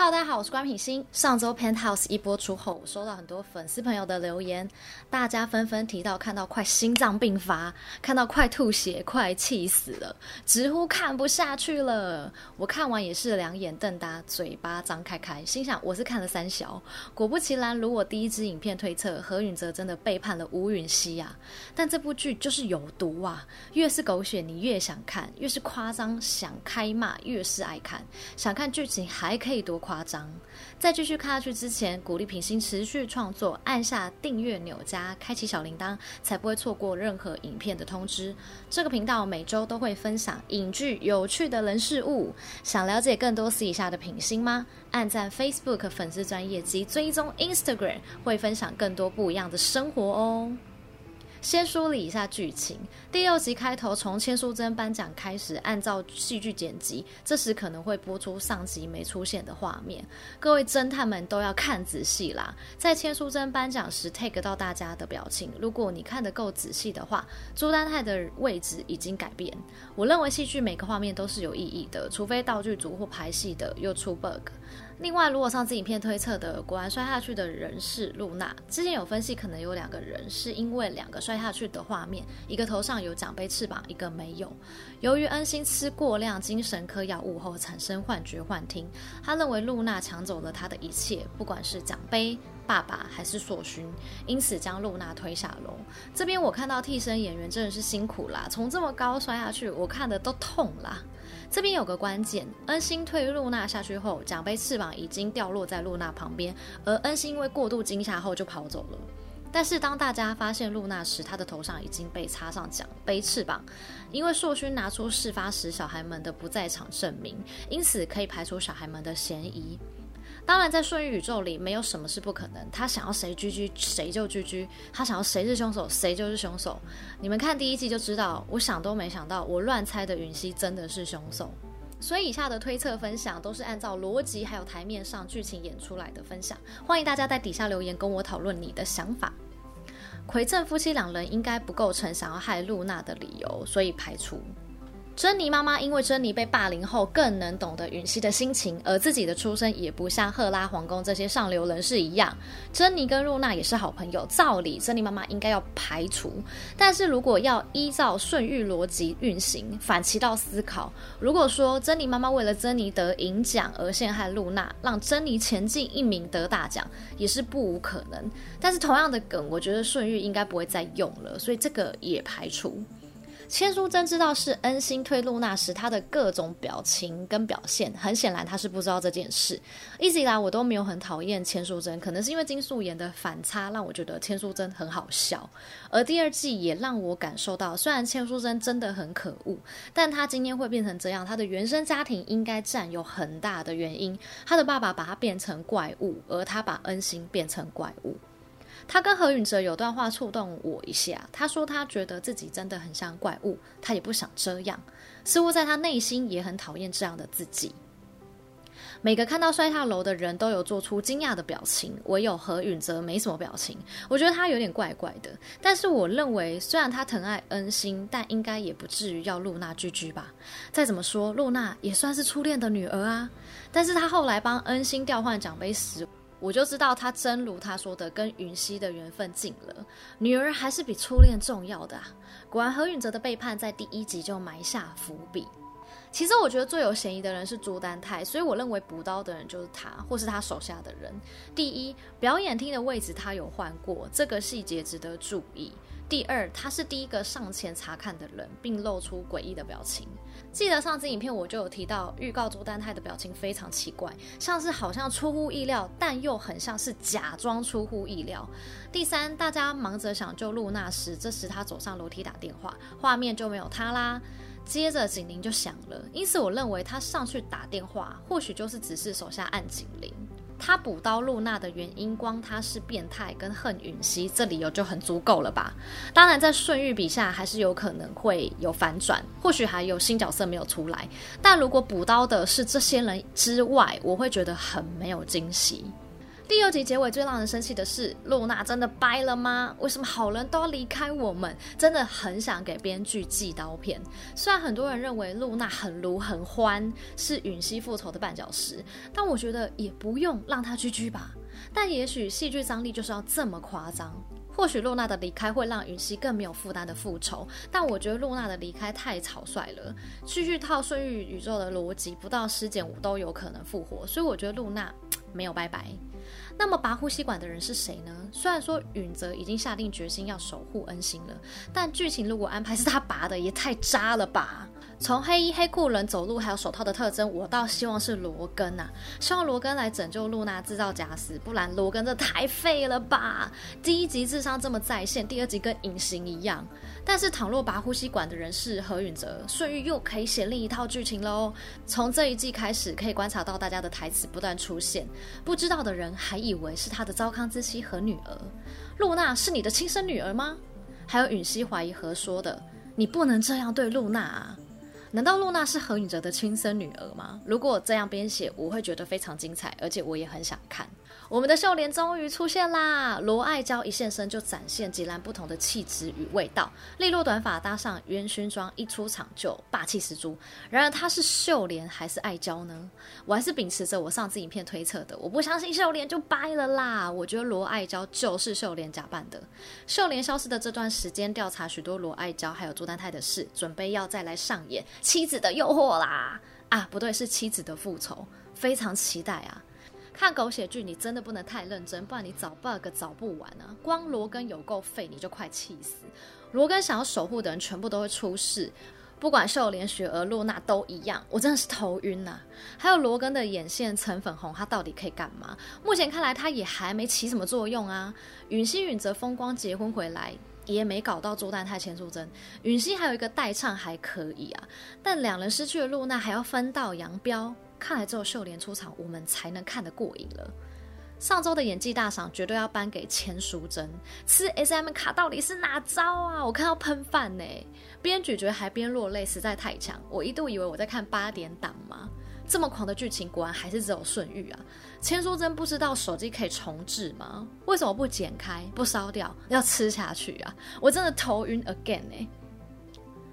哈大家好，我是关品心。上周 Penthouse 一播出后，我收到很多粉丝朋友的留言，大家纷纷提到看到快心脏病发，看到快吐血，快气死了，直呼看不下去了。我看完也是两眼瞪大，嘴巴张开开，心想我是看了三小。果不其然，如我第一支影片推测，何允泽真的背叛了吴允熙啊！但这部剧就是有毒啊，越是狗血你越想看，越是夸张想开骂越是爱看，想看剧情还可以多夸夸张，在继续看下去之前，鼓励品心持续创作，按下订阅钮加开启小铃铛，才不会错过任何影片的通知。这个频道每周都会分享影剧有趣的人事物，想了解更多私底下的品心吗？按赞 Facebook 粉丝专业及追踪 Instagram，会分享更多不一样的生活哦。先梳理一下剧情。第六集开头从千书真颁奖开始，按照戏剧剪辑，这时可能会播出上集没出现的画面。各位侦探们都要看仔细啦！在千书真颁奖时 take 到大家的表情，如果你看得够仔细的话，朱丹泰的位置已经改变。我认为戏剧每个画面都是有意义的，除非道具组或排戏的又出 bug。另外，如果上次影片推测的果然摔下去的人是露娜，之前有分析可能有两个人是因为两个摔下去的画面，一个头上有奖杯翅膀，一个没有。由于恩星吃过量精神科药物后产生幻觉幻听，他认为露娜抢走了他的一切，不管是奖杯、爸爸还是硕勋，因此将露娜推下楼。这边我看到替身演员真的是辛苦啦，从这么高摔下去，我看的都痛啦。这边有个关键，恩星推露娜下去后，奖杯翅膀已经掉落在露娜旁边，而恩星因为过度惊吓后就跑走了。但是当大家发现露娜时，她的头上已经被插上奖杯翅膀，因为硕勋拿出事发时小孩们的不在场证明，因此可以排除小孩们的嫌疑。当然，在顺宇宙里，没有什么是不可能。他想要谁 GG 谁就 GG，他想要谁是凶手谁就是凶手。你们看第一季就知道，我想都没想到，我乱猜的允熙真的是凶手。所以以下的推测分享都是按照逻辑还有台面上剧情演出来的分享。欢迎大家在底下留言跟我讨论你的想法。奎正夫妻两人应该不构成想要害露娜的理由，所以排除。珍妮妈妈因为珍妮被霸凌后，更能懂得允熙的心情，而自己的出身也不像赫拉皇宫这些上流人士一样。珍妮跟露娜也是好朋友，照理珍妮妈妈应该要排除。但是如果要依照顺玉逻辑运行，反其道思考，如果说珍妮妈妈为了珍妮得银奖而陷害露娜，让珍妮前进一名得大奖，也是不无可能。但是同样的梗，我觉得顺玉应该不会再用了，所以这个也排除。千书真知道是恩星推露娜时，他的各种表情跟表现，很显然他是不知道这件事。一直以来我都没有很讨厌千书真，可能是因为金素妍的反差让我觉得千书真很好笑。而第二季也让我感受到，虽然千书真真的很可恶，但他今天会变成这样，他的原生家庭应该占有很大的原因。他的爸爸把他变成怪物，而他把恩星变成怪物。他跟何允哲有段话触动我一下。他说他觉得自己真的很像怪物，他也不想这样，似乎在他内心也很讨厌这样的自己。每个看到摔下楼的人都有做出惊讶的表情，唯有何允哲没什么表情。我觉得他有点怪怪的。但是我认为，虽然他疼爱恩星，但应该也不至于要露娜居居吧。再怎么说，露娜也算是初恋的女儿啊。但是他后来帮恩星调换奖杯时，我就知道他真如他说的，跟云溪的缘分尽了，女儿还是比初恋重要的啊。果然何允泽的背叛在第一集就埋下伏笔。其实我觉得最有嫌疑的人是朱丹泰，所以我认为补刀的人就是他，或是他手下的人。第一，表演厅的位置他有换过，这个细节值得注意。第二，他是第一个上前查看的人，并露出诡异的表情。记得上次影片我就有提到，预告朱丹泰的表情非常奇怪，像是好像出乎意料，但又很像是假装出乎意料。第三，大家忙着想救露娜时，这时他走上楼梯打电话，画面就没有他啦。接着警铃就响了，因此我认为他上去打电话，或许就是指示手下按警铃。他补刀露娜的原因，光他是变态跟恨允熙，这理由就很足够了吧？当然，在顺玉笔下还是有可能会有反转，或许还有新角色没有出来。但如果补刀的是这些人之外，我会觉得很没有惊喜。第二集结尾最让人生气的是，露娜真的掰了吗？为什么好人都要离开我们？真的很想给编剧寄刀片。虽然很多人认为露娜很卢很欢，是允熙复仇的绊脚石，但我觉得也不用让她 GG 吧。但也许戏剧张力就是要这么夸张。或许露娜的离开会让允熙更没有负担的复仇，但我觉得露娜的离开太草率了。继续套顺玉宇宙的逻辑，不到尸检五都有可能复活，所以我觉得露娜没有拜拜。那么拔呼吸管的人是谁呢？虽然说允泽已经下定决心要守护恩星了，但剧情如果安排是他拔的，也太渣了吧！从黑衣黑裤人走路还有手套的特征，我倒希望是罗根呐、啊，希望罗根来拯救露娜，制造假死，不然罗根这太废了吧！第一集智商这么在线，第二集跟隐形一样。但是倘若拔呼吸管的人是何允泽，顺玉又可以写另一套剧情喽。从这一季开始，可以观察到大家的台词不断出现，不知道的人还以为是他的糟糠之妻和女儿。露娜是你的亲生女儿吗？还有允熙怀疑何说的，你不能这样对露娜啊！难道露娜是何允哲的亲生女儿吗？如果这样编写，我会觉得非常精彩，而且我也很想看。我们的秀莲终于出现啦！罗爱娇一现身就展现截然不同的气质与味道，利落短发搭上烟熏妆，一出场就霸气十足。然而她是秀莲还是爱娇呢？我还是秉持着我上次影片推测的，我不相信秀莲就掰了啦！我觉得罗爱娇就是秀莲假扮的。秀莲消失的这段时间，调查许多罗爱娇还有朱丹泰的事，准备要再来上演妻子的诱惑啦！啊，不对，是妻子的复仇，非常期待啊！看狗血剧，你真的不能太认真，不然你找 bug 找不完啊！光罗根有够废，你就快气死。罗根想要守护的人全部都会出事，不管秀莲、雪儿、露娜都一样，我真的是头晕呐、啊！还有罗根的眼线橙粉红，他到底可以干嘛？目前看来他也还没起什么作用啊。允熙允泽风光结婚回来，也没搞到朱丹泰、千书真。允熙还有一个代唱还可以啊，但两人失去了露娜，还要分道扬镳。看来只有秀莲出场，我们才能看得过瘾了。上周的演技大赏绝对要颁给千书真，吃 SM 卡到底是哪招啊？我看到喷饭呢，边咀嚼还边落泪，实在太强。我一度以为我在看八点档吗？这么狂的剧情，果然还是只有顺玉啊。千书真不知道手机可以重置吗？为什么不剪开不烧掉，要吃下去啊？我真的头晕 again 呢。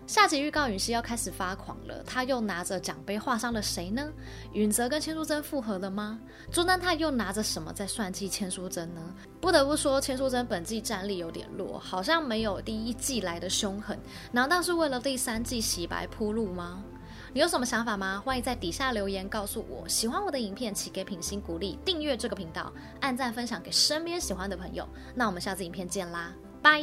下集预告允熙要开始发狂了，他又拿着奖杯划伤了谁呢？允泽跟千书真复合了吗？朱丹泰又拿着什么在算计千书真呢？不得不说，千书真本季战力有点弱，好像没有第一季来的凶狠。难道是为了第三季洗白铺路吗？你有什么想法吗？欢迎在底下留言告诉我。喜欢我的影片，请给品心鼓励，订阅这个频道，按赞分享给身边喜欢的朋友。那我们下次影片见啦，拜。